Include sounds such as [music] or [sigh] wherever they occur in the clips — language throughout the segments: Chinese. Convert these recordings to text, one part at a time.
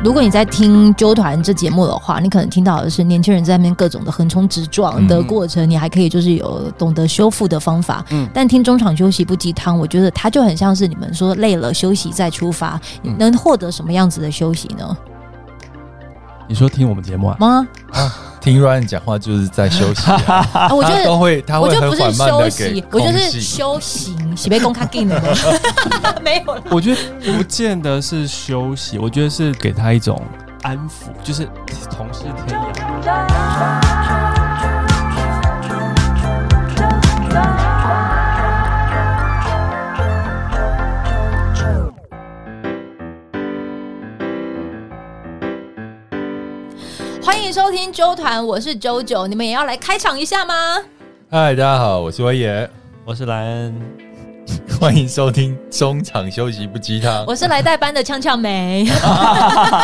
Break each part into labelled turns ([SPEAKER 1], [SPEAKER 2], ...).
[SPEAKER 1] 如果你在听纠团这节目的话，你可能听到的是年轻人在那边各种的横冲直撞的过程，嗯、你还可以就是有懂得修复的方法。嗯，但听中场休息不鸡汤，我觉得它就很像是你们说累了休息再出发，你能获得什么样子的休息呢？
[SPEAKER 2] 你说听我们节目啊？
[SPEAKER 1] 吗？
[SPEAKER 3] 啊，听 Ryan 讲话就是在休息啊。[laughs]
[SPEAKER 1] 啊我觉得
[SPEAKER 3] 都会，他会很缓慢的给
[SPEAKER 1] 我就不是休息，我就是休息，洗杯公卡进的。[laughs] 没有了。
[SPEAKER 2] 我觉得不见得是休息，我觉得是给他一种安抚，就是同是天涯。
[SPEAKER 1] 欢迎收听周团，我是周九，你们也要来开场一下吗？
[SPEAKER 3] 嗨，大家好，我是威爷，
[SPEAKER 2] 我是莱恩。[laughs]
[SPEAKER 3] 欢迎收听中场休息不鸡汤，
[SPEAKER 1] 我是来代班的呛呛梅，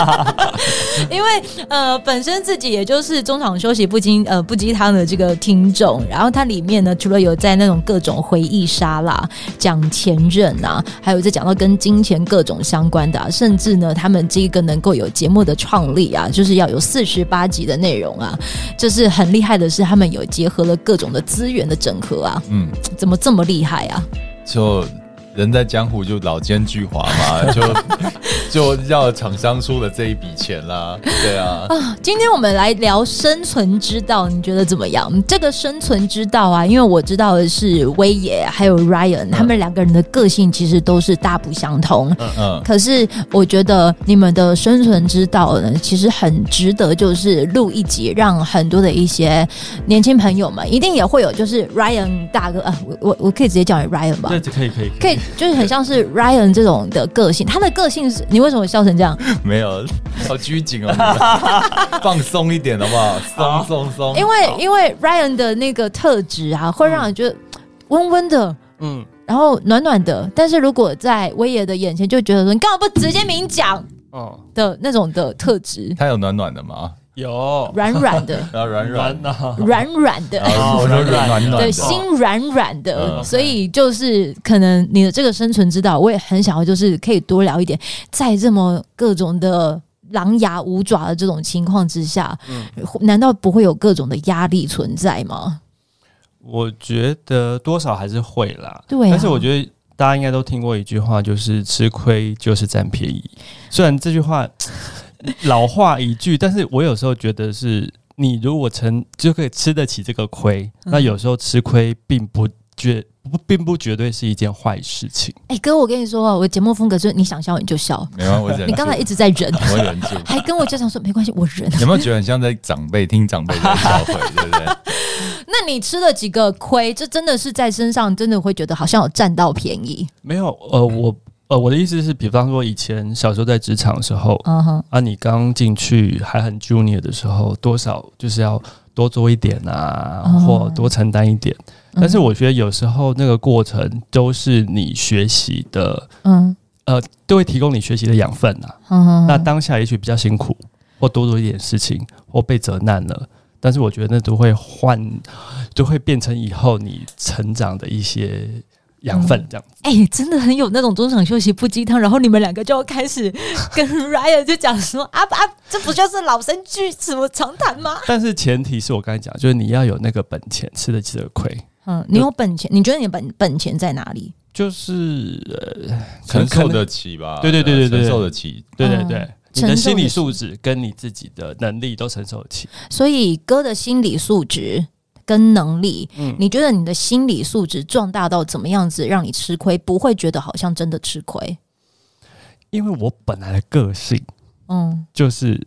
[SPEAKER 1] [laughs] 因为呃本身自己也就是中场休息不鸡呃不鸡汤的这个听众，然后它里面呢除了有在那种各种回忆杀啦讲前任啊，还有在讲到跟金钱各种相关的，啊，甚至呢他们这个能够有节目的创立啊，就是要有四十八集的内容啊，就是很厉害的是他们有结合了各种的资源的整合啊，嗯，怎么这么厉害啊？
[SPEAKER 3] 就人在江湖就老奸巨猾嘛，[laughs] 就就要厂商出了这一笔钱啦，对啊。
[SPEAKER 1] 啊，[laughs] 今天我们来聊生存之道，你觉得怎么样？这个生存之道啊，因为我知道的是威爷还有 Ryan，他们两个人的个性其实都是大不相同。嗯嗯。可是我觉得你们的生存之道呢，其实很值得，就是录一集，让很多的一些年轻朋友们，一定也会有，就是 Ryan 大哥啊，我我我可以直接叫你 Ryan 吧？
[SPEAKER 2] 对，可以可以
[SPEAKER 1] 可以。就是很像是 Ryan 这种的个性，他的个性是，你为什么笑成这样？[laughs]
[SPEAKER 3] 没有，好拘谨哦，[laughs] 放松一点好不好？松松松。
[SPEAKER 1] 因为因为 Ryan 的那个特质啊，会让人觉得温温的，嗯，然后暖暖的。但是如果在威爷的眼前，就觉得说你干嘛不直接明讲？哦，的那种的特质。
[SPEAKER 3] 他有暖暖的吗？
[SPEAKER 2] 有。
[SPEAKER 1] 软软的，[laughs]
[SPEAKER 3] 软软。的，
[SPEAKER 1] 软软的，
[SPEAKER 3] 我说软软的，
[SPEAKER 1] 对，心软软的，所以就是可能你的这个生存之道，我也很想要，就是可以多聊一点，在这么各种的狼牙舞爪的这种情况之下，难道不会有各种的压力存在吗？
[SPEAKER 2] 我觉得多少还是会啦，
[SPEAKER 1] 对，
[SPEAKER 2] 但是我觉得大家应该都听过一句话，就是吃亏就是占便宜，虽然这句话。[laughs] 老话一句，但是我有时候觉得是，你如果成就可以吃得起这个亏，嗯、那有时候吃亏并不绝不并不绝对是一件坏事情。
[SPEAKER 1] 哎、欸，哥，我跟你说啊，我节目风格就是你想笑你就笑，
[SPEAKER 3] 没关系，我忍。
[SPEAKER 1] 你刚才一直在忍，
[SPEAKER 3] 我忍住，
[SPEAKER 1] 还跟我家长说没关系，我忍。
[SPEAKER 3] 有没有觉得很像在长辈听长辈的教诲，对不对？[laughs]
[SPEAKER 1] 那你吃了几个亏，这真的是在身上真的会觉得好像有占到便宜？
[SPEAKER 2] 没有，呃，我。呃，我的意思是，比方说以前小时候在职场的时候，uh. 啊，你刚进去还很 junior 的时候，多少就是要多做一点啊，uh. 或多承担一点。但是我觉得有时候那个过程都是你学习的，嗯、uh，huh. 呃，都会提供你学习的养分啊。Uh huh. 那当下也许比较辛苦，或多做一点事情，或被责难了，但是我觉得那都会换，都会变成以后你成长的一些。养分这样子，
[SPEAKER 1] 哎、嗯欸，真的很有那种中场休息不鸡汤，然后你们两个就要开始跟 [laughs] Ryan 就讲说啊啊，这不就是老生句什么常谈吗？
[SPEAKER 2] 但是前提是我刚才讲，就是你要有那个本钱，吃得起这个亏。
[SPEAKER 1] 嗯，你有本钱，你觉得你本本钱在哪里？
[SPEAKER 2] 就是呃，
[SPEAKER 3] 承受得起吧？
[SPEAKER 2] 对对对对对，
[SPEAKER 3] 承受得起。
[SPEAKER 2] 对对对，你的心理素质跟你自己的能力都承受得起。
[SPEAKER 1] 所以哥的心理素质。跟能力，嗯，你觉得你的心理素质壮大到怎么样子，让你吃亏不会觉得好像真的吃亏？
[SPEAKER 2] 因为我本来的个性，嗯，就是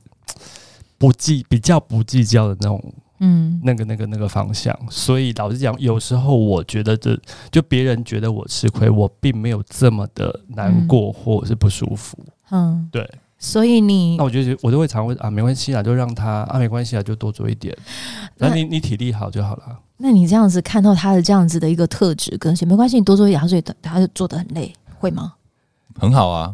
[SPEAKER 2] 不计比较不计较的那种，嗯，那个那个那个方向。所以老实讲，有时候我觉得这就别人觉得我吃亏，我并没有这么的难过或者是不舒服，嗯，对。
[SPEAKER 1] 所以你，
[SPEAKER 2] 那我觉得我都会常问啊，没关系啊，就让他啊，没关系啊，就多做一点。那你你体力好就好了。
[SPEAKER 1] 那你这样子看到他的这样子的一个特质，跟没关系，你多做一点，他所以他就做的很累，会吗？
[SPEAKER 3] 很好啊，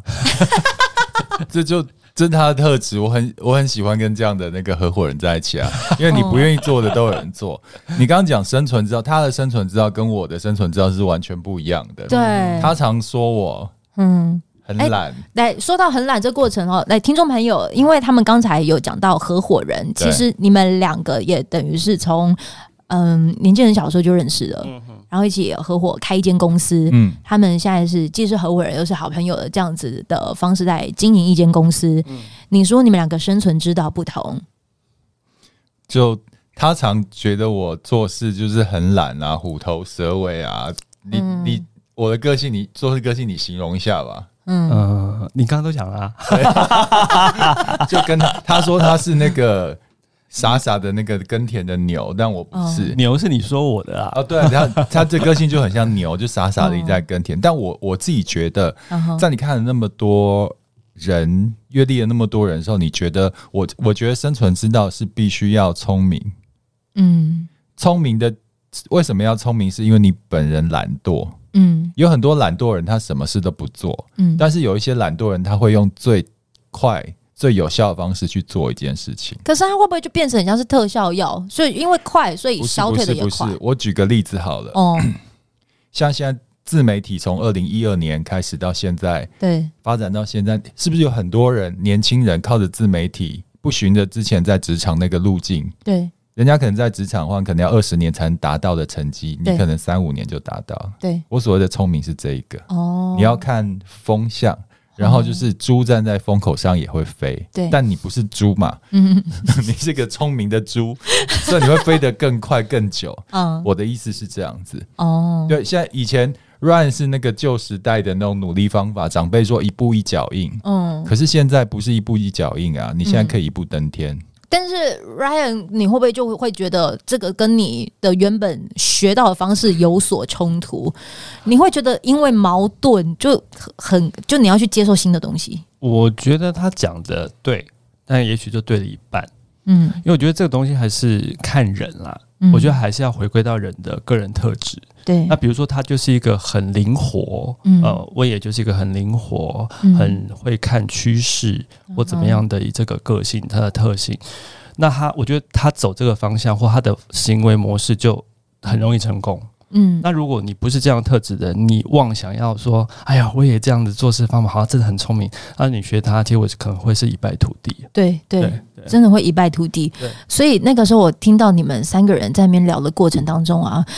[SPEAKER 3] [laughs] 这就这是他的特质，我很我很喜欢跟这样的那个合伙人在一起啊，[laughs] 因为你不愿意做的都有人做。你刚刚讲生存之道，他的生存之道跟我的生存之道是完全不一样的。
[SPEAKER 1] 对，
[SPEAKER 3] 他常说我，嗯。很懒。
[SPEAKER 1] 欸、来说到很懒这过程哦，来听众朋友，因为他们刚才有讲到合伙人，其实你们两个也等于是从嗯年轻人小时候就认识了，嗯、然后一起合伙开一间公司。嗯，他们现在是既是合伙人又是好朋友的这样子的方式在经营一间公司。嗯，你说你们两个生存之道不同，
[SPEAKER 3] 就。他常觉得我做事就是很懒啊，虎头蛇尾啊。你、嗯、你我的个性，你做事个性，你形容一下吧。
[SPEAKER 2] 嗯、呃，你刚刚都讲了、
[SPEAKER 3] 啊，[laughs] 就跟他他说他是那个傻傻的那个耕田的牛，但我不是、
[SPEAKER 2] 哦、牛，是你说我的啊。
[SPEAKER 3] 哦，对，他他这个性就很像牛，就傻傻的一直在耕田。哦、但我我自己觉得，在你看了那么多人阅历了那么多人的时候，你觉得我我觉得生存之道是必须要聪明。嗯，聪明的为什么要聪明？是因为你本人懒惰。嗯，有很多懒惰人，他什么事都不做。嗯，但是有一些懒惰人，他会用最快、最有效的方式去做一件事情。
[SPEAKER 1] 可是他会不会就变成很像是特效药？所以因为快，所以消退的也快。
[SPEAKER 3] 不是，不是，我举个例子好了。哦，[coughs] 像现在自媒体从二零一二年开始到现在，对，发展到现在，是不是有很多人年轻人靠着自媒体，不循着之前在职场那个路径？对。人家可能在职场的话，可能要二十年才能达到的成绩，你可能三五年就达到。对，我所谓的聪明是这一个。哦，你要看风向，然后就是猪站在风口上也会飞，对，但你不是猪嘛，嗯，[laughs] 你是个聪明的猪，[laughs] 所以你会飞得更快更久。嗯，我的意思是这样子。哦。对，现在以前 Ryan 是那个旧时代的那种努力方法，长辈说一步一脚印，嗯，可是现在不是一步一脚印啊，你现在可以一步登天。
[SPEAKER 1] 但是 Ryan，你会不会就会觉得这个跟你的原本学到的方式有所冲突？你会觉得因为矛盾就很就你要去接受新的东西？
[SPEAKER 2] 我觉得他讲的对，但也许就对了一半。嗯，因为我觉得这个东西还是看人啦。嗯，我觉得还是要回归到人的个人特质。对，那比如说他就是一个很灵活，嗯、呃，我也就是一个很灵活，嗯、很会看趋势或怎么样的这个个性，他的特性。那他，我觉得他走这个方向或他的行为模式就很容易成功。嗯，那如果你不是这样特质的，你妄想要说，哎呀，我也这样子做事方法好像真的很聪明，那你学他，结果可能会是一败涂地。
[SPEAKER 1] 对对，真的会一败涂地。对，所以那个时候我听到你们三个人在那边聊的过程当中啊。[laughs]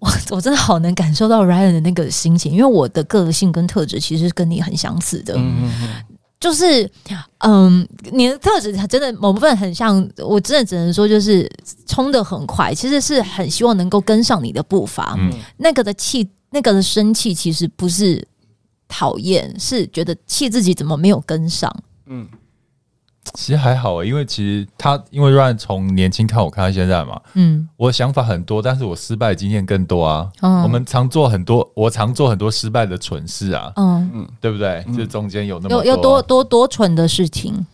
[SPEAKER 1] 我我真的好能感受到 Ryan 的那个心情，因为我的个性跟特质其实跟你很相似的，嗯嗯就是嗯，你的特质真的某部分很像，我真的只能说就是冲得很快，其实是很希望能够跟上你的步伐，嗯，那个的气，那个的生气其实不是讨厌，是觉得气自己怎么没有跟上，嗯。
[SPEAKER 3] 其实还好诶，因为其实他因为 Ryan 从年轻看我看到现在嘛，嗯，我的想法很多，但是我失败经验更多啊。嗯，我们常做很多，我常做很多失败的蠢事啊。嗯嗯，对不对？这、嗯、中间有那么多
[SPEAKER 1] 有有多多多蠢的事情，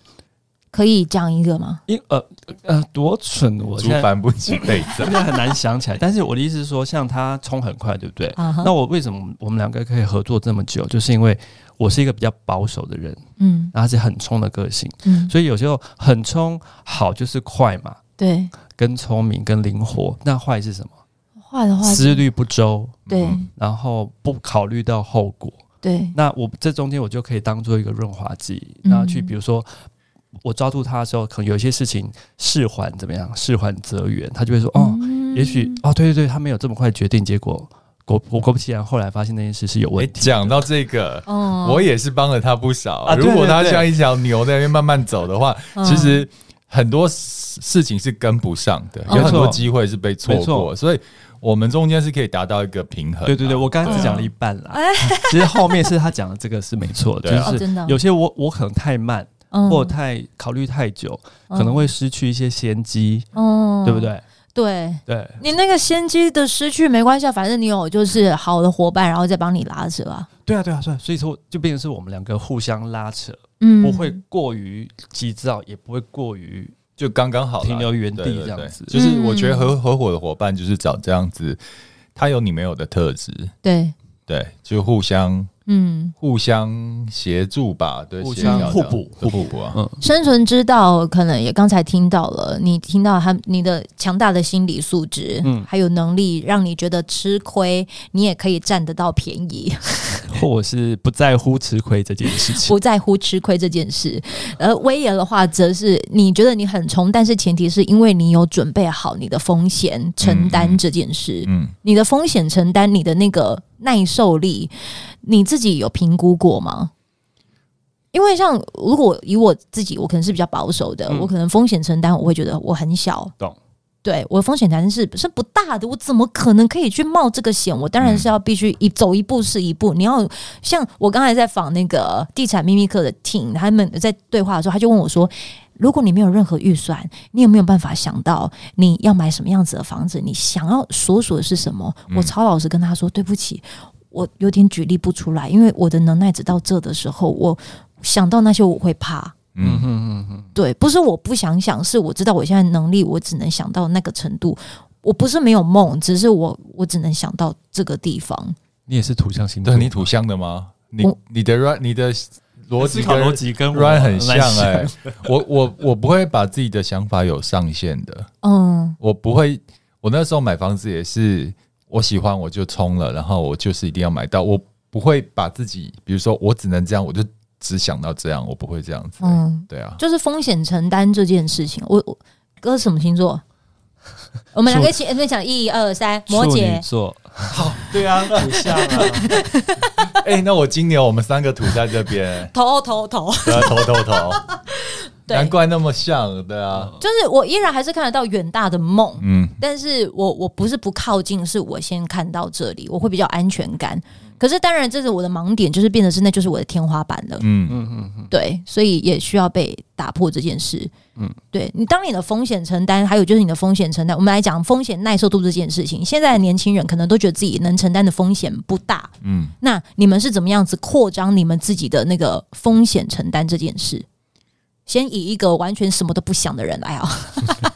[SPEAKER 1] 可以讲一个吗？
[SPEAKER 2] 因呃呃多蠢，我
[SPEAKER 3] 竹翻不起被子，[laughs]
[SPEAKER 2] 现在很难想起来。但是我的意思是说，像他冲很快，对不对？啊、哈那我为什么我们两个可以合作这么久，就是因为。我是一个比较保守的人，嗯，然后是很冲的个性，嗯，所以有时候很冲好就是快嘛，对，跟聪明跟灵活，那坏是什么？
[SPEAKER 1] 坏的话，
[SPEAKER 2] 思虑不周，对，然后不考虑到后果，对，那我这中间我就可以当做一个润滑剂，然后去比如说我抓住他的时候，可能有些事情事缓怎么样，事缓则圆，他就会说哦，也许哦，对对对，他没有这么快决定，结果。果我果不其然，后来发现那件事是有问题。
[SPEAKER 3] 讲到这个，我也是帮了他不少。如果他像一条牛在那边慢慢走的话，其实很多事情是跟不上的，有很多机会是被错过。所以，我们中间是可以达到一个平衡。
[SPEAKER 2] 对对对，我刚刚只讲了一半啦。其实后面是他讲的这个是没错的，[laughs] 就是有些我我可能太慢，或太考虑太久，可能会失去一些先机，对不对？
[SPEAKER 1] 对。对，你那个先机的失去没关系，反正你有就是好的伙伴，然后再帮你拉扯啊。
[SPEAKER 2] 对啊，对啊，对啊，所以说就变成是我们两个互相拉扯，嗯，不会过于急躁，也不会过于
[SPEAKER 3] 就刚刚好
[SPEAKER 2] 停留原地这样子。
[SPEAKER 3] 就是我觉得合合伙的伙伴就是找这样子，他有你没有的特质，
[SPEAKER 1] 对。
[SPEAKER 3] 对，就互相。嗯，互相协助吧，对，
[SPEAKER 2] 互相互补，互补啊。嗯，
[SPEAKER 1] 生存之道可能也刚才听到了，你听到他你的强大的心理素质，嗯，还有能力让你觉得吃亏，你也可以占得到便宜。
[SPEAKER 2] 或者是不在乎吃亏这件事情，[laughs]
[SPEAKER 1] 不在乎吃亏这件事。而威爷的话，则是你觉得你很冲，但是前提是因为你有准备好你的风险承担这件事。嗯，嗯，你的风险承担，你的那个耐受力，你自己有评估过吗？因为像如果以我自己，我可能是比较保守的，嗯、我可能风险承担，我会觉得我很小。
[SPEAKER 2] 懂。
[SPEAKER 1] 对，我的风险才是是不大的，我怎么可能可以去冒这个险？我当然是要必须一走一步是一步。你要像我刚才在访那个地产秘密课的 team，他们在对话的时候，他就问我说：“如果你没有任何预算，你有没有办法想到你要买什么样子的房子？你想要所属的是什么？”我超老实跟他说：“对不起，我有点举例不出来，因为我的能耐只到这的时候，我想到那些我会怕。”嗯哼嗯嗯，对，不是我不想想，是我知道我现在能力，我只能想到那个程度。我不是没有梦，只是我我只能想到这个地方。
[SPEAKER 2] 你也是土象星座，
[SPEAKER 3] 对，你土象的吗？你你的 run 你的逻辑
[SPEAKER 2] 逻辑跟
[SPEAKER 3] run 很像哎、欸。我我我不会把自己的想法有上限的。嗯，我不会。我那时候买房子也是，我喜欢我就冲了，然后我就是一定要买到。我不会把自己，比如说我只能这样，我就。只想到这样，我不会这样子。嗯，对啊，
[SPEAKER 1] 就是风险承担这件事情。我我哥什么星座？[laughs] 我们两个一起分享，一二三，摩羯
[SPEAKER 2] 座。
[SPEAKER 3] 好，对啊，土象啊。[laughs] 哎、欸，那我今年，我们三个土在这边，
[SPEAKER 1] 头头头，
[SPEAKER 3] 头头头。[laughs] 难怪那么像，对啊。
[SPEAKER 1] 就是我依然还是看得到远大的梦，嗯，但是我我不是不靠近，是我先看到这里，我会比较安全感。可是当然，这是我的盲点，就是变得是那就是我的天花板了。嗯嗯嗯，对，所以也需要被打破这件事。嗯，对你，当你的风险承担，还有就是你的风险承担，我们来讲风险耐受度这件事情。现在的年轻人可能都觉得自己能承担的风险不大。嗯，那你们是怎么样子扩张你们自己的那个风险承担这件事？先以一个完全什么都不想的人来啊。[laughs]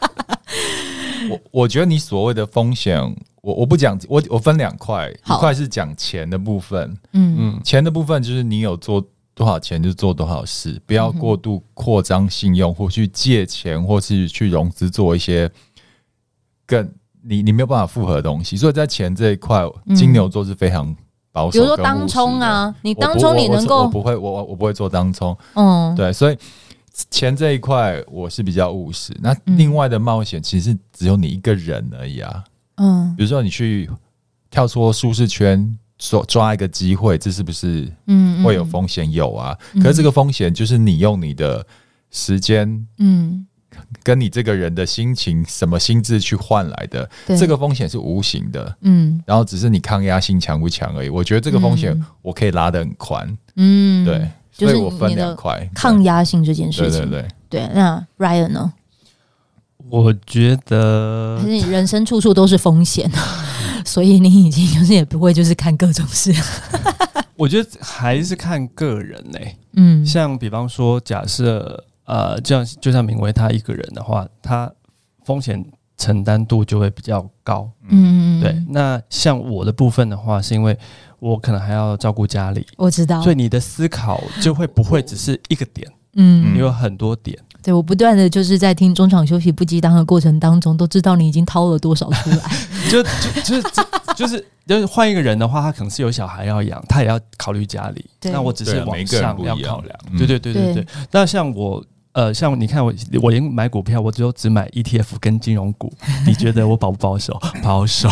[SPEAKER 3] 我我觉得你所谓的风险。我我不讲，我我分两块，一块是讲钱的部分，嗯。嗯，钱的部分就是你有做多少钱就做多少事，不要过度扩张信用或去借钱或是去融资做一些更你你没有办法复合的东西，所以在钱这一块，金牛座是非常保守。比如说
[SPEAKER 1] 当冲啊，你当冲你能够，
[SPEAKER 3] 我不会，我我不会做当冲，嗯，对，所以钱这一块我是比较务实。那另外的冒险其实只有你一个人而已啊。嗯，比如说你去跳出舒适圈，抓抓一个机会，这是不是嗯会有风险？有啊，可是这个风险就是你用你的时间，嗯，跟你这个人的心情、什么心智去换来的，这个风险是无形的，嗯，然后只是你抗压性强不强而已。我觉得这个风险我可以拉得很宽，嗯，对，所以我分两块，
[SPEAKER 1] 抗压性这件事情，
[SPEAKER 3] 对对对
[SPEAKER 1] 对。那 Ryan 呢？
[SPEAKER 2] 我觉得，
[SPEAKER 1] 可是你人生处处都是风险，[laughs] 所以你已经就是也不会就是看各种事。[laughs]
[SPEAKER 2] 我觉得还是看个人呢、欸。嗯，像比方说，假设呃，这样就像明威他一个人的话，他风险承担度就会比较高。嗯，对。那像我的部分的话，是因为我可能还要照顾家里，
[SPEAKER 1] 我知道，
[SPEAKER 2] 所以你的思考就会不会只是一个点，嗯，你有很多点。
[SPEAKER 1] 对，我不断的就是在听中场休息不激当的过程当中，都知道你已经掏了多少出来。[laughs]
[SPEAKER 2] 就就就是就是就是换一个人的话，他可能是有小孩要养，他也要考虑家里。
[SPEAKER 1] 对
[SPEAKER 2] 那我只是往上要考量。对对对对对。对那像我。呃，像你看我，我连买股票，我只有只买 ETF 跟金融股。你觉得我保不保守？[laughs] 保守。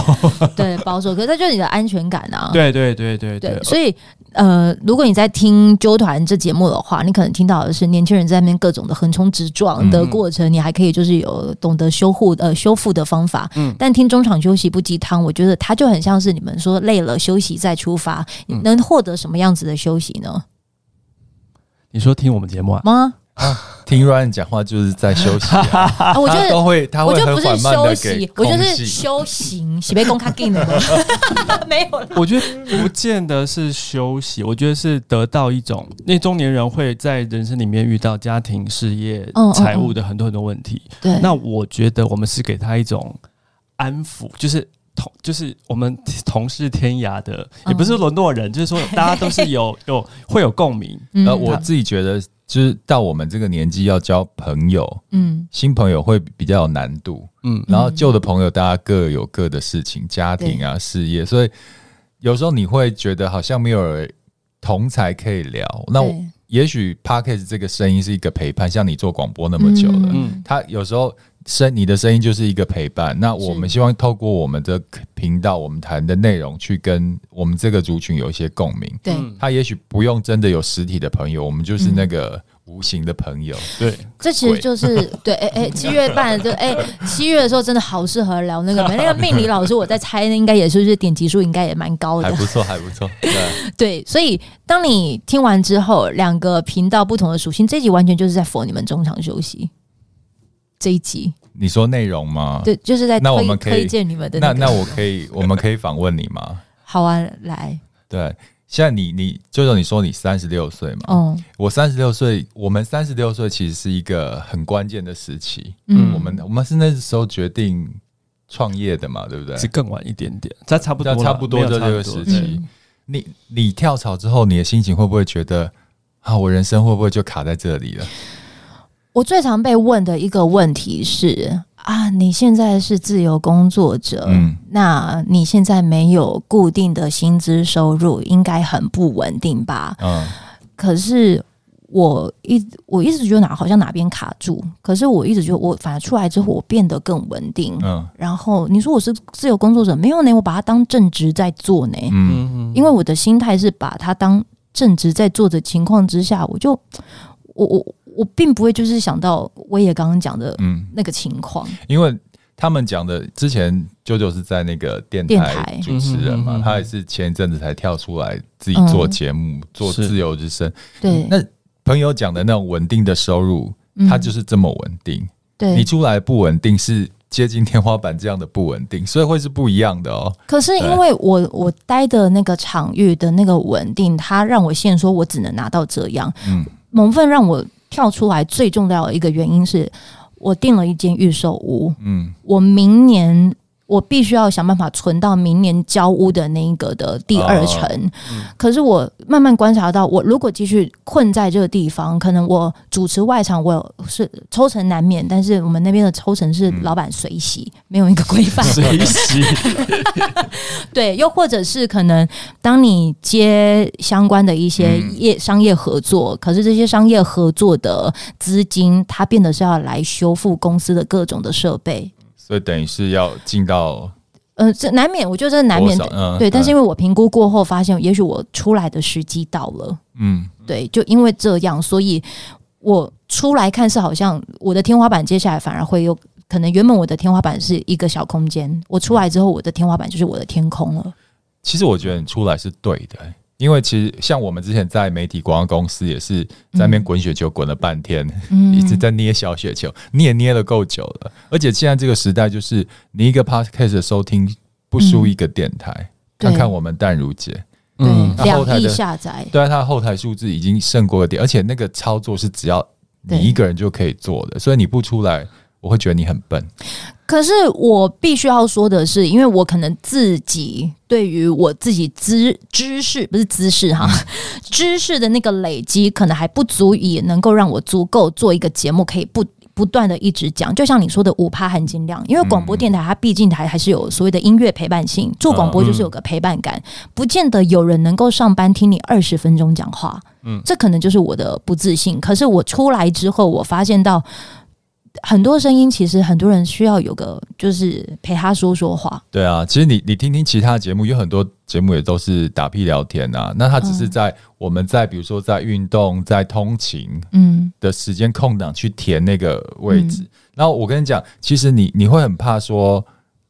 [SPEAKER 1] 对，保守。可是这就是你的安全感啊。
[SPEAKER 2] 对对对对对。
[SPEAKER 1] 对，所以，呃，如果你在听纠团这节目的话，你可能听到的是年轻人在那边各种的横冲直撞的过程，嗯、你还可以就是有懂得修护呃修复的方法。嗯。但听中场休息不鸡汤，我觉得它就很像是你们说累了休息再出发，你能获得什么样子的休息呢？
[SPEAKER 2] 你说听我们节目啊？
[SPEAKER 1] 吗？
[SPEAKER 3] 啊，听 Ryan 讲话就是在休息啊！[laughs]
[SPEAKER 1] 我觉得
[SPEAKER 3] 都会，他会很缓慢的
[SPEAKER 1] 给，我觉得是修行，喜被公开给的没有了。
[SPEAKER 2] 我觉得不见得是休息，我觉得是得到一种，那中年人会在人生里面遇到家庭、事业、财务的很多很多问题。对，那我觉得我们是给他一种安抚，就是同，就是我们同是天涯的，也不是沦落人，就是说 [laughs] 大家都是有有会有共鸣。
[SPEAKER 3] 呃，我自己觉得。就是到我们这个年纪要交朋友，嗯，新朋友会比较有难度，嗯，然后旧的朋友大家各有各的事情，家庭啊、事业，所以有时候你会觉得好像没有人同才可以聊。那我也许 p a c k a g e 这个声音是一个陪伴，像你做广播那么久了，嗯，他有时候声你的声音就是一个陪伴。那我们希望透过我们的频道，我们谈的内容，去跟我们这个族群有一些共鸣。
[SPEAKER 1] 对，
[SPEAKER 3] 他也许不用真的有实体的朋友，我们就是那个。无形的朋友，对，
[SPEAKER 1] 这其实就是 [laughs] 对，哎哎，七月半就哎，七月的时候真的好适合聊那个，那个命理老师，我在猜，应该也是，是点击数应该也蛮高的，
[SPEAKER 3] 还不错，还不错，对，[laughs]
[SPEAKER 1] 对，所以当你听完之后，两个频道不同的属性，这一集完全就是在 for 你们中场休息。这一集，
[SPEAKER 3] 你说内容吗？
[SPEAKER 1] 对，就是在
[SPEAKER 3] 那我们可以
[SPEAKER 1] 推荐你们的，
[SPEAKER 3] 那那我可以，我们可以访问你吗？[laughs]
[SPEAKER 1] 好啊，来，
[SPEAKER 3] 对。现在你你舅舅，你说你三十六岁嘛？
[SPEAKER 1] 哦，
[SPEAKER 3] 我三十六岁，我们三十六岁其实是一个很关键的时期。嗯，我们我们是那时候决定创业的嘛，对不对？
[SPEAKER 2] 是更晚一点点，这差不多，
[SPEAKER 3] 差不多的这个时期。你你跳槽之后，你的心情会不会觉得啊，我人生会不会就卡在这里了？
[SPEAKER 1] 我最常被问的一个问题是。啊，你现在是自由工作者，嗯，那你现在没有固定的薪资收入，应该很不稳定吧？嗯，可是我一我一直觉得哪好像哪边卡住，可是我一直觉得我反而出来之后，我变得更稳定。嗯，然后你说我是自由工作者，没有呢，我把它当正职在做呢。嗯，因为我的心态是把它当正职在做的情况之下，我就我我。我并不会就是想到我也刚刚讲的嗯那个情况，嗯，
[SPEAKER 3] 因为他们讲的之前舅舅是在那个电台主持人嘛，他也是前一阵子才跳出来自己做节目，做自由之声。
[SPEAKER 1] 对，
[SPEAKER 3] 那朋友讲的那种稳定的收入，他就是这么稳定。
[SPEAKER 1] 对，
[SPEAKER 3] 你出来不稳定是接近天花板这样的不稳定，所以会是不一样的哦。
[SPEAKER 1] 可是因为我我待的那个场域的那个稳定，它让我现说我只能拿到这样。嗯，蒙份让我。跳出来最重要的一个原因是我订了一间预售屋，嗯，我明年。我必须要想办法存到明年交屋的那一个的第二成，嗯、可是我慢慢观察到，我如果继续困在这个地方，可能我主持外场，我是抽成难免，但是我们那边的抽成是老板随喜，嗯、没有一个规范。
[SPEAKER 2] 随喜，[laughs]
[SPEAKER 1] 对，又或者是可能当你接相关的一些业商业合作，可是这些商业合作的资金，它变得是要来修复公司的各种的设备。
[SPEAKER 3] 所以等于是要进到，
[SPEAKER 1] 呃，这难免，我觉得这难免的，嗯、对。但是因为我评估过后发现，也许我出来的时机到了，嗯，对。就因为这样，所以我出来看是好像我的天花板，接下来反而会有可能，原本我的天花板是一个小空间，我出来之后，我的天花板就是我的天空了。
[SPEAKER 3] 其实我觉得你出来是对的。因为其实像我们之前在媒体广告公司也是在那边滚雪球滚了半天，嗯、一直在捏小雪球，你也捏了够久了。而且现在这个时代，就是你一个 podcast 的收听不输一个电台。嗯、看看我们淡如姐，
[SPEAKER 1] 嗯，两亿下载，
[SPEAKER 3] 对啊，他的后台数字已经胜过了点，而且那个操作是只要你一个人就可以做的，所以你不出来。我会觉得你很笨，
[SPEAKER 1] 可是我必须要说的是，因为我可能自己对于我自己知知识不是知识哈，[laughs] 知识的那个累积可能还不足以能够让我足够做一个节目，可以不不断的一直讲。就像你说的五趴含金量，因为广播电台它毕竟还还是有所谓的音乐陪伴性，做广播就是有个陪伴感，不见得有人能够上班听你二十分钟讲话，嗯，这可能就是我的不自信。可是我出来之后，我发现到。很多声音，其实很多人需要有个，就是陪他说说话。
[SPEAKER 3] 对啊，其实你你听听其他节目，有很多节目也都是打屁聊天啊。那他只是在我们在比如说在运动、在通勤嗯的时间空档去填那个位置。嗯、然后我跟你讲，其实你你会很怕说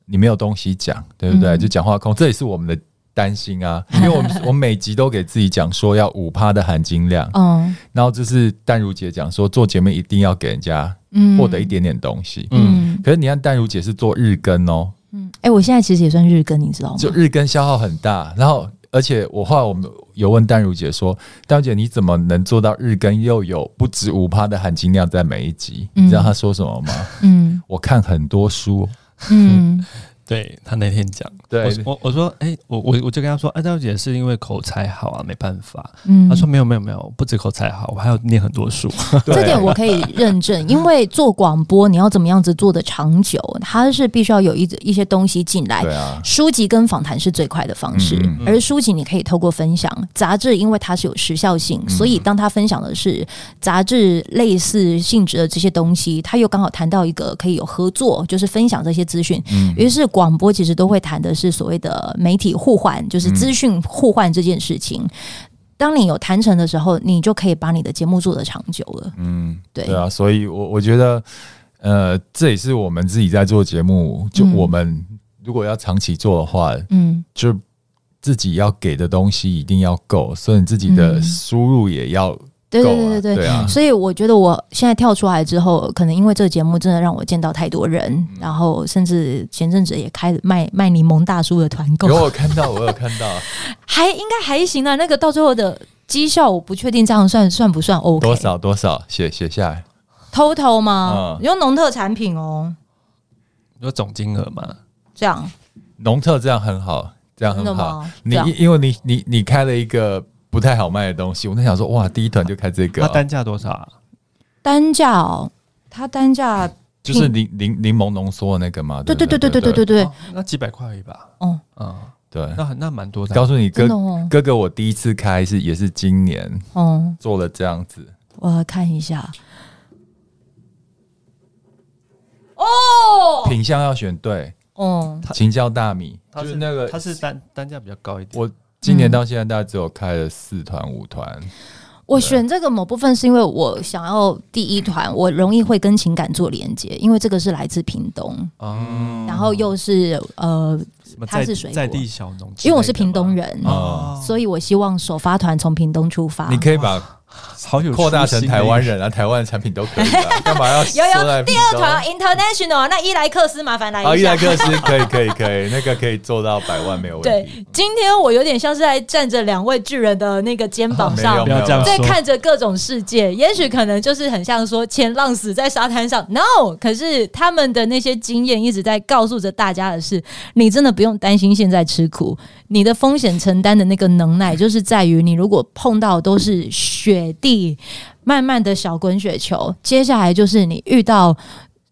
[SPEAKER 3] 你没有东西讲，对不对？嗯、就讲话空，这也是我们的。担心啊，[laughs] 因为我们我每集都给自己讲说要五趴的含金量，嗯，然后就是淡如姐讲说做节目一定要给人家获得一点点东西，嗯，可是你看淡如姐是做日更哦，
[SPEAKER 1] 嗯，哎，我现在其实也算日更，你知道吗？
[SPEAKER 3] 就日更消耗很大，然后而且我后来我们有问淡如姐说，淡如姐你怎么能做到日更又有不止五趴的含金量在每一集？你知道她说什么吗？嗯，我看很多书，嗯。[laughs]
[SPEAKER 2] 对他那天讲，
[SPEAKER 3] 对
[SPEAKER 2] 我我我说，哎、欸，我我我就跟他说，哎、啊，大姐是因为口才好啊，没办法。嗯，他说没有没有没有，不止口才好，我还要念很多书。[laughs]
[SPEAKER 1] 这点我可以认证，[laughs] 因为做广播你要怎么样子做的长久，它是必须要有一一些东西进来。
[SPEAKER 3] 对啊，
[SPEAKER 1] 书籍跟访谈是最快的方式，嗯嗯，而书籍你可以透过分享，杂志因为它是有时效性，所以当他分享的是杂志类似性质的这些东西，他又刚好谈到一个可以有合作，就是分享这些资讯，嗯，于是。广播其实都会谈的是所谓的媒体互换，就是资讯互换这件事情。嗯、当你有谈成的时候，你就可以把你的节目做得长久了。嗯，对，
[SPEAKER 3] 对啊，所以我我觉得，呃，这也是我们自己在做节目，就我们如果要长期做的话，嗯，就自己要给的东西一定要够，所以你自己的输入也要。
[SPEAKER 1] 对对对对对，啊、所以我觉得我现在跳出来之后，可能因为这个节目真的让我见到太多人，嗯、然后甚至前阵子也开始卖卖柠檬大叔的团购。
[SPEAKER 3] 有我看到，我有看到，[laughs]
[SPEAKER 1] 还应该还行啊。那个到最后的绩效，我不确定这样算算不算 OK？
[SPEAKER 3] 多少多少写写下来
[SPEAKER 1] ，total 吗？用农、嗯、特产品哦，
[SPEAKER 2] 有总金额吗？
[SPEAKER 1] 这样，
[SPEAKER 3] 农特这样很好，这样很好。你因为你你你开了一个。不太好卖的东西，我在想说，哇，第一团就开这个，
[SPEAKER 2] 它单价多少啊？
[SPEAKER 1] 单价哦，它单价
[SPEAKER 3] 就是柠柠柠檬浓缩的那个嘛？
[SPEAKER 1] 对对对对对对对对，
[SPEAKER 2] 那几百块而已吧？
[SPEAKER 1] 哦，
[SPEAKER 2] 嗯，对，那那蛮多的。
[SPEAKER 3] 告诉你，哥哥哥，我第一次开是也是今年，嗯，做了这样子，
[SPEAKER 1] 我看一下，哦，
[SPEAKER 3] 品相要选对，哦，青椒大米，
[SPEAKER 2] 它是那个，它是单单价比较高一点，
[SPEAKER 3] 我。今年到现在，大概只有开了四团五团。
[SPEAKER 1] 我选这个某部分是因为我想要第一团，我容易会跟情感做连接，因为这个是来自屏东，嗯，然后又是呃，它是水果，
[SPEAKER 2] 在地小农，
[SPEAKER 1] 因为我是屏东人，哦，所以我希望首发团从屏东出发。
[SPEAKER 3] 你可以把。好有扩大成台湾人啊，台湾的产品都可以啊，[laughs] 干嘛要
[SPEAKER 1] 有有第二团 international？那伊莱克斯麻烦来一下。
[SPEAKER 3] 伊莱克斯可以可以可以，那个可以做到百万没有问题。
[SPEAKER 1] 对，今天我有点像是在站着两位巨人的那个肩膀上，在看着各种世界。也许可能就是很像说前浪死在沙滩上，no，可是他们的那些经验一直在告诉着大家的是，你真的不用担心现在吃苦，你的风险承担的那个能耐，就是在于你如果碰到都是雪地。慢慢的小滚雪球，接下来就是你遇到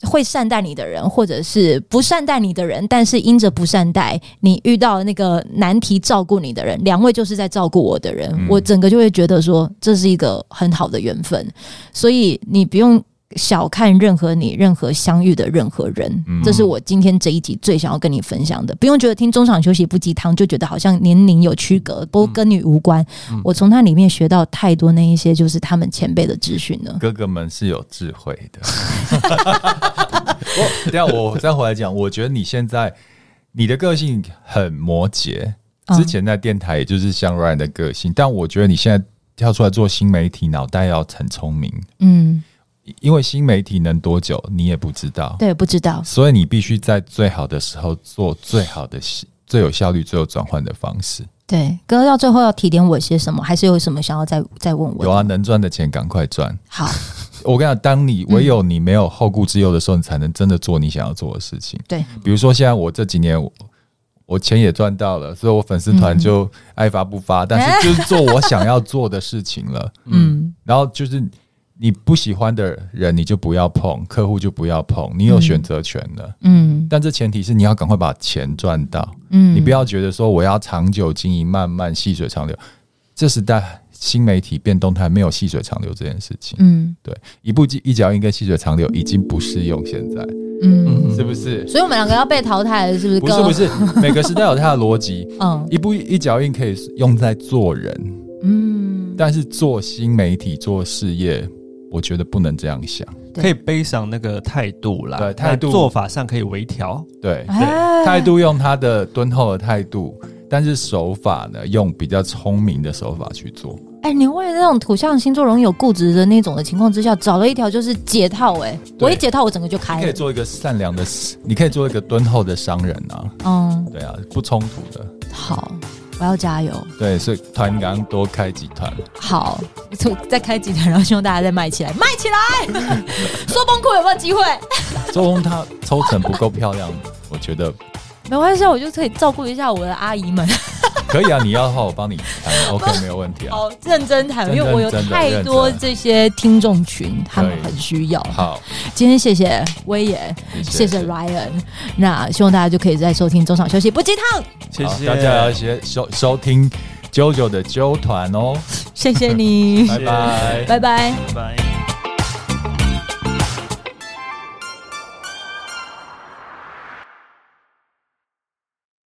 [SPEAKER 1] 会善待你的人，或者是不善待你的人，但是因着不善待你遇到那个难题照顾你的人，两位就是在照顾我的人，嗯、我整个就会觉得说这是一个很好的缘分，所以你不用。小看任何你任何相遇的任何人，嗯、这是我今天这一集最想要跟你分享的。不用觉得听中场休息不鸡汤就觉得好像年龄有区隔，不过跟你无关。嗯、我从他里面学到太多那一些就是他们前辈的资讯了。
[SPEAKER 3] 哥哥们是有智慧的。[laughs] 我等下我再回来讲，我觉得你现在你的个性很摩羯，之前在电台也就是像 Ryan 的个性，嗯、但我觉得你现在跳出来做新媒体，脑袋要很聪明。嗯。因为新媒体能多久，你也不知道。
[SPEAKER 1] 对，不知道。
[SPEAKER 3] 所以你必须在最好的时候做最好的、最有效率、最有转换的方式。
[SPEAKER 1] 对，哥到最后要提点我些什么？还是有什么想要再再问我？
[SPEAKER 3] 有啊，能赚的钱赶快赚。
[SPEAKER 1] 好，[laughs]
[SPEAKER 3] 我跟你讲，当你唯有你没有后顾之忧的时候，你才能真的做你想要做的事情。
[SPEAKER 1] 对，
[SPEAKER 3] 比如说现在我这几年，我钱也赚到了，所以我粉丝团就爱发不发，嗯、但是就是做我想要做的事情了。[laughs] 嗯，然后就是。你不喜欢的人，你就不要碰；客户就不要碰。你有选择权的，嗯。但这前提是你要赶快把钱赚到，嗯。你不要觉得说我要长久经营，慢慢细水长流。这时代新媒体变动态，没有细水长流这件事情，嗯。对，一步一脚印跟细水长流已经不适用现在，嗯，是不是？
[SPEAKER 1] 所以我们两个要被淘汰了，是不是？
[SPEAKER 3] 不是，不是。每个时代有它的逻辑，[laughs] 嗯。一步一脚印可以用在做人，嗯。但是做新媒体做事业。我觉得不能这样想，
[SPEAKER 2] 可以背上那个态度啦。对，态度做法上可以微调。
[SPEAKER 3] 对对，态度用他的敦厚的态度，但是手法呢，用比较聪明的手法去做。
[SPEAKER 1] 哎，你为了那种土象星座容易有固执的那种的情况之下，找了一条就是解套。哎，我一解套，我整个就开了。
[SPEAKER 3] 你可以做一个善良的，你可以做一个敦厚的商人啊。嗯，对啊，不冲突的。
[SPEAKER 1] 好。我要加油。对，
[SPEAKER 3] 所以团刚多开几团。
[SPEAKER 1] 好，再开几团，然后希望大家再卖起来，卖起来。[laughs] 说崩库有没有机会？
[SPEAKER 3] 周崩他抽成不够漂亮，我觉得
[SPEAKER 1] 没关系，我就可以照顾一下我的阿姨们。[laughs]
[SPEAKER 3] 可以啊，你要的话我帮你谈，[laughs] OK，没有问题啊。
[SPEAKER 1] 好，认真谈，因为我有太多这些听众群，他们很需要。
[SPEAKER 3] 好，
[SPEAKER 1] 今天谢谢威爷，谢谢 Ryan，那希望大家就可以在收听中场休息不鸡汤。
[SPEAKER 2] 谢谢
[SPEAKER 3] 大家要先收收听 JoJo 的啾团哦。
[SPEAKER 1] 谢谢你，[laughs]
[SPEAKER 3] 拜拜，
[SPEAKER 1] 拜拜，
[SPEAKER 2] 拜。